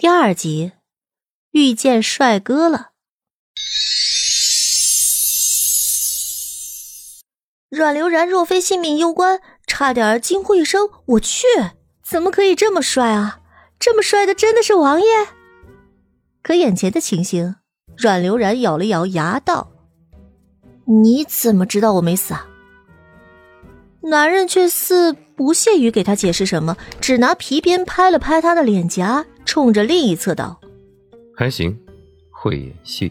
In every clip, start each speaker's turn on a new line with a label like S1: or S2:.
S1: 第二集，遇见帅哥了。阮流然若非性命攸关，差点惊呼一声：“我去！怎么可以这么帅啊？这么帅的真的是王爷？”可眼前的情形，阮流然咬了咬牙道：“你怎么知道我没死啊？”男人却似不屑于给他解释什么，只拿皮鞭拍了拍他的脸颊，冲着另一侧道：“
S2: 还行，会演戏，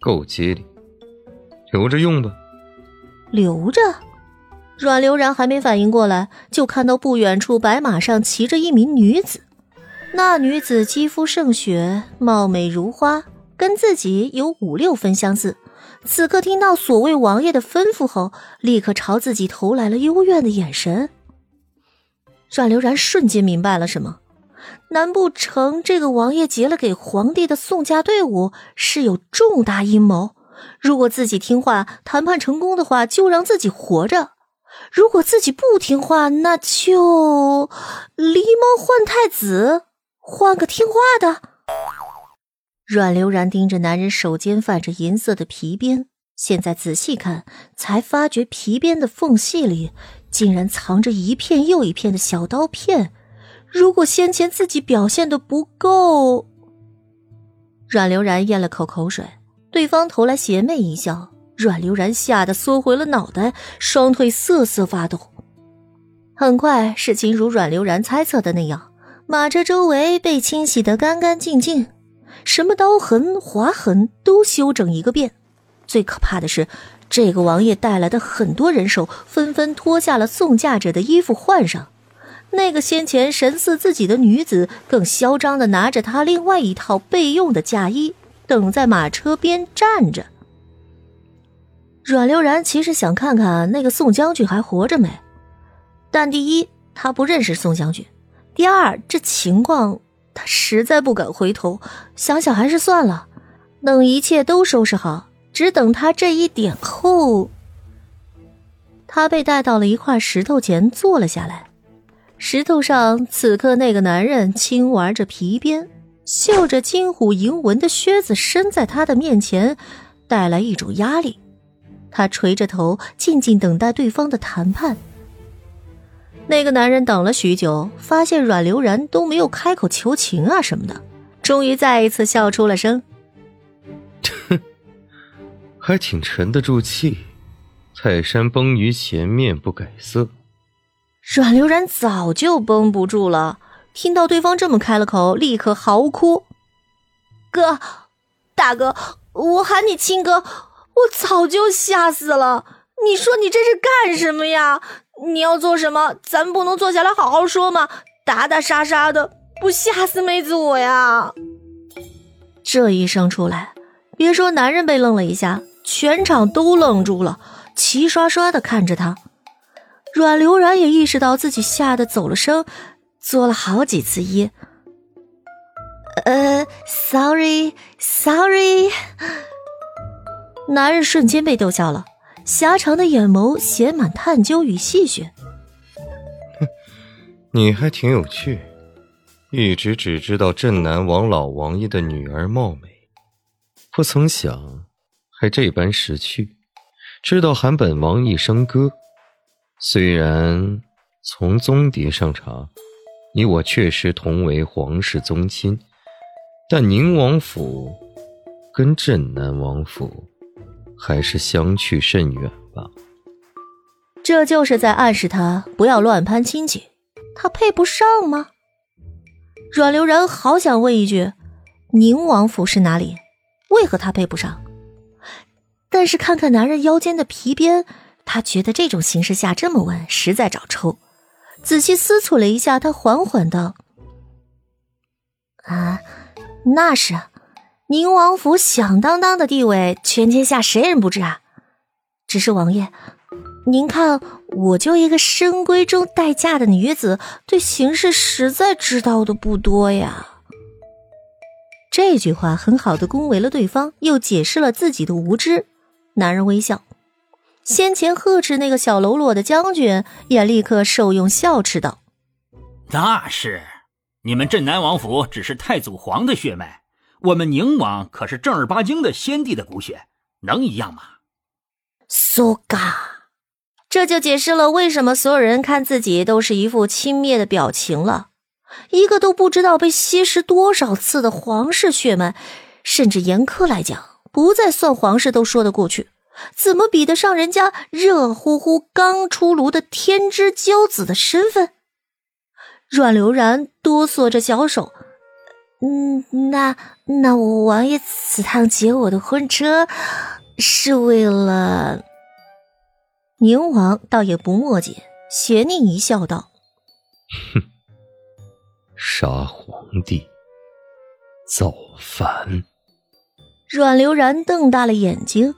S2: 够机灵，留着用吧。”
S1: 留着。阮流然还没反应过来，就看到不远处白马上骑着一名女子。那女子肌肤胜雪，貌美如花，跟自己有五六分相似。此刻听到所谓王爷的吩咐后，立刻朝自己投来了幽怨的眼神。阮流然瞬间明白了什么？难不成这个王爷结了给皇帝的送嫁队伍是有重大阴谋？如果自己听话，谈判成功的话，就让自己活着；如果自己不听话，那就狸猫换太子，换个听话的。阮流然盯着男人手间泛着银色的皮鞭，现在仔细看，才发觉皮鞭的缝隙里竟然藏着一片又一片的小刀片。如果先前自己表现的不够，阮流然咽了口口水。对方投来邪魅一笑，阮流然吓得缩回了脑袋，双腿瑟瑟发抖。很快，事情如阮流然猜测的那样，马车周围被清洗得干干净净。什么刀痕、划痕都修整一个遍。最可怕的是，这个王爷带来的很多人手纷纷脱下了送嫁者的衣服换上。那个先前神似自己的女子，更嚣张的拿着他另外一套备用的嫁衣，等在马车边站着。阮流然其实想看看那个宋将军还活着没，但第一他不认识宋将军，第二这情况。他实在不敢回头，想想还是算了。等一切都收拾好，只等他这一点后，他被带到了一块石头前坐了下来。石头上，此刻那个男人轻玩着皮鞭，绣着金虎银纹的靴子伸在他的面前，带来一种压力。他垂着头，静静等待对方的谈判。那个男人等了许久，发现阮流然都没有开口求情啊什么的，终于再一次笑出了声。
S2: 哼，还挺沉得住气，泰山崩于前面不改色。
S1: 阮流然早就绷不住了，听到对方这么开了口，立刻嚎哭：“哥，大哥，我喊你亲哥，我早就吓死了！你说你这是干什么呀？”你要做什么？咱们不能坐下来好好说吗？打打杀杀的，不吓死妹子我呀！这一声出来，别说男人被愣了一下，全场都愣住了，齐刷刷的看着他。阮流然也意识到自己吓得走了声，作了好几次揖。呃，sorry，sorry。男人瞬间被逗笑了。狭长的眼眸写满探究与戏谑。
S2: 哼，你还挺有趣，一直只知道镇南王老王爷的女儿貌美，不曾想还这般识趣，知道喊本王一声哥。虽然从宗蝶上查，你我确实同为皇室宗亲，但宁王府跟镇南王府。还是相去甚远吧。
S1: 这就是在暗示他不要乱攀亲戚，他配不上吗？阮流然好想问一句：宁王府是哪里？为何他配不上？但是看看男人腰间的皮鞭，他觉得这种形势下这么问实在找抽。仔细思忖了一下，他缓缓道：“啊，那是。”宁王府响当当的地位，全天下谁人不知啊？只是王爷，您看，我就一个深闺中待嫁的女子，对形势实在知道的不多呀。这句话很好的恭维了对方，又解释了自己的无知。男人微笑，先前呵斥那个小喽啰的将军，也立刻受用笑斥道：“
S3: 那是，你们镇南王府只是太祖皇的血脉，我们宁王可是正儿八经的先帝的骨血，能一样吗？
S1: 苏嘎，这就解释了为什么所有人看自己都是一副轻蔑的表情了。一个都不知道被吸食多少次的皇室血脉，甚至严苛来讲，不再算皇室都说得过去，怎么比得上人家热乎乎刚出炉的天之骄子的身份？阮流然哆嗦着小手，嗯，那那我王爷此趟接我的婚车，是为了……宁王倒也不墨迹，斜睨一笑，道：“
S2: 哼，杀皇帝，造反。”
S1: 阮流然瞪大了眼睛，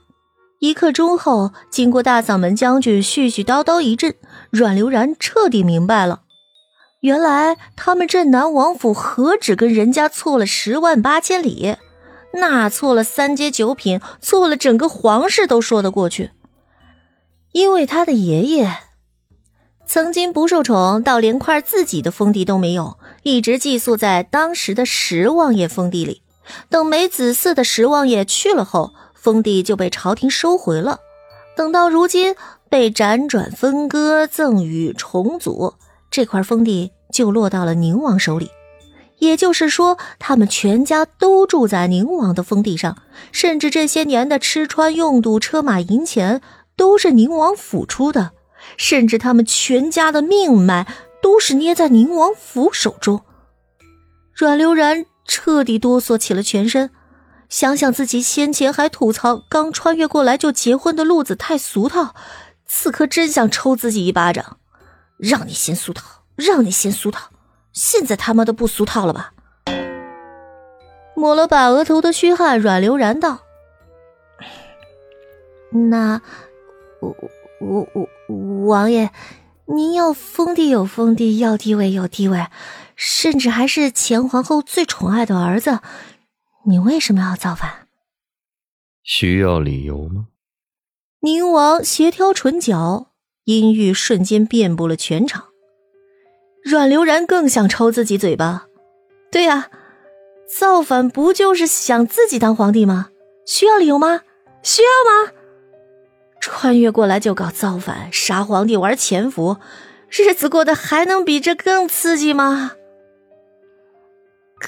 S1: 一刻钟后，经过大嗓门将军絮絮叨叨一阵，阮流然彻底明白了。原来他们镇南王府何止跟人家错了十万八千里，那错了三阶九品，错了整个皇室都说得过去。因为他的爷爷曾经不受宠，到连块自己的封地都没有，一直寄宿在当时的十王爷封地里。等没子嗣的十王爷去了后，封地就被朝廷收回了。等到如今被辗转分割、赠与重组，这块封地。就落到了宁王手里，也就是说，他们全家都住在宁王的封地上，甚至这些年的吃穿用度、车马银钱都是宁王府出的，甚至他们全家的命脉都是捏在宁王府手中。阮流然彻底哆嗦起了全身，想想自己先前还吐槽刚穿越过来就结婚的路子太俗套，此刻真想抽自己一巴掌，让你先俗套。让你先俗套，现在他妈的不俗套了吧？抹了把额头的虚汗，阮流然道：“那我我我王爷，您要封地有封地，要地位有地位，甚至还是前皇后最宠爱的儿子，你为什么要造反？
S2: 需要理由吗？”
S1: 宁王斜挑唇角，阴郁瞬间遍布了全场。阮流然更想抽自己嘴巴。对呀，造反不就是想自己当皇帝吗？需要理由吗？需要吗？穿越过来就搞造反、杀皇帝、玩潜伏，日子过得还能比这更刺激吗？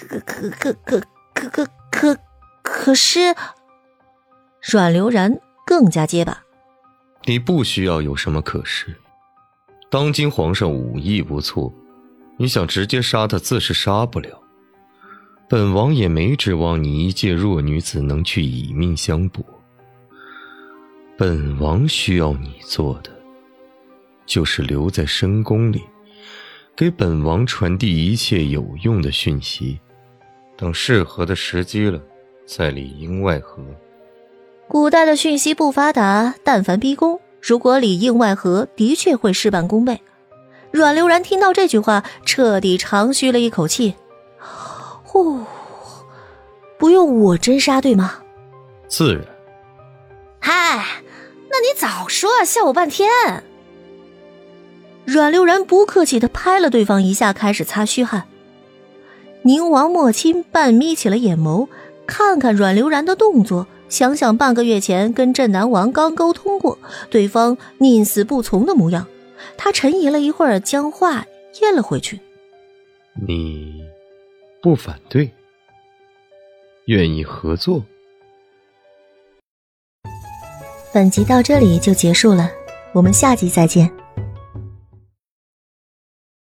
S1: 可可可可可可可可是，阮流然更加结巴。
S2: 你不需要有什么可是，当今皇上武艺不错。你想直接杀他，自是杀不了。本王也没指望你一介弱女子能去以命相搏。本王需要你做的，就是留在深宫里，给本王传递一切有用的讯息。等适合的时机了，再里应外合。
S1: 古代的讯息不发达，但凡逼宫，如果里应外合，的确会事半功倍。阮流然听到这句话，彻底长吁了一口气。呼，不用我真杀对吗？
S2: 自然。
S1: 嗨，那你早说，笑我半天。阮流然不客气的拍了对方一下，开始擦虚汗。宁王莫钦半眯起了眼眸，看看阮流然的动作，想想半个月前跟镇南王刚沟通过，对方宁死不从的模样。他沉吟了一会儿，将话咽了回去。
S2: 你不反对，愿意合作。
S1: 本集到这里就结束了，我们下集再见。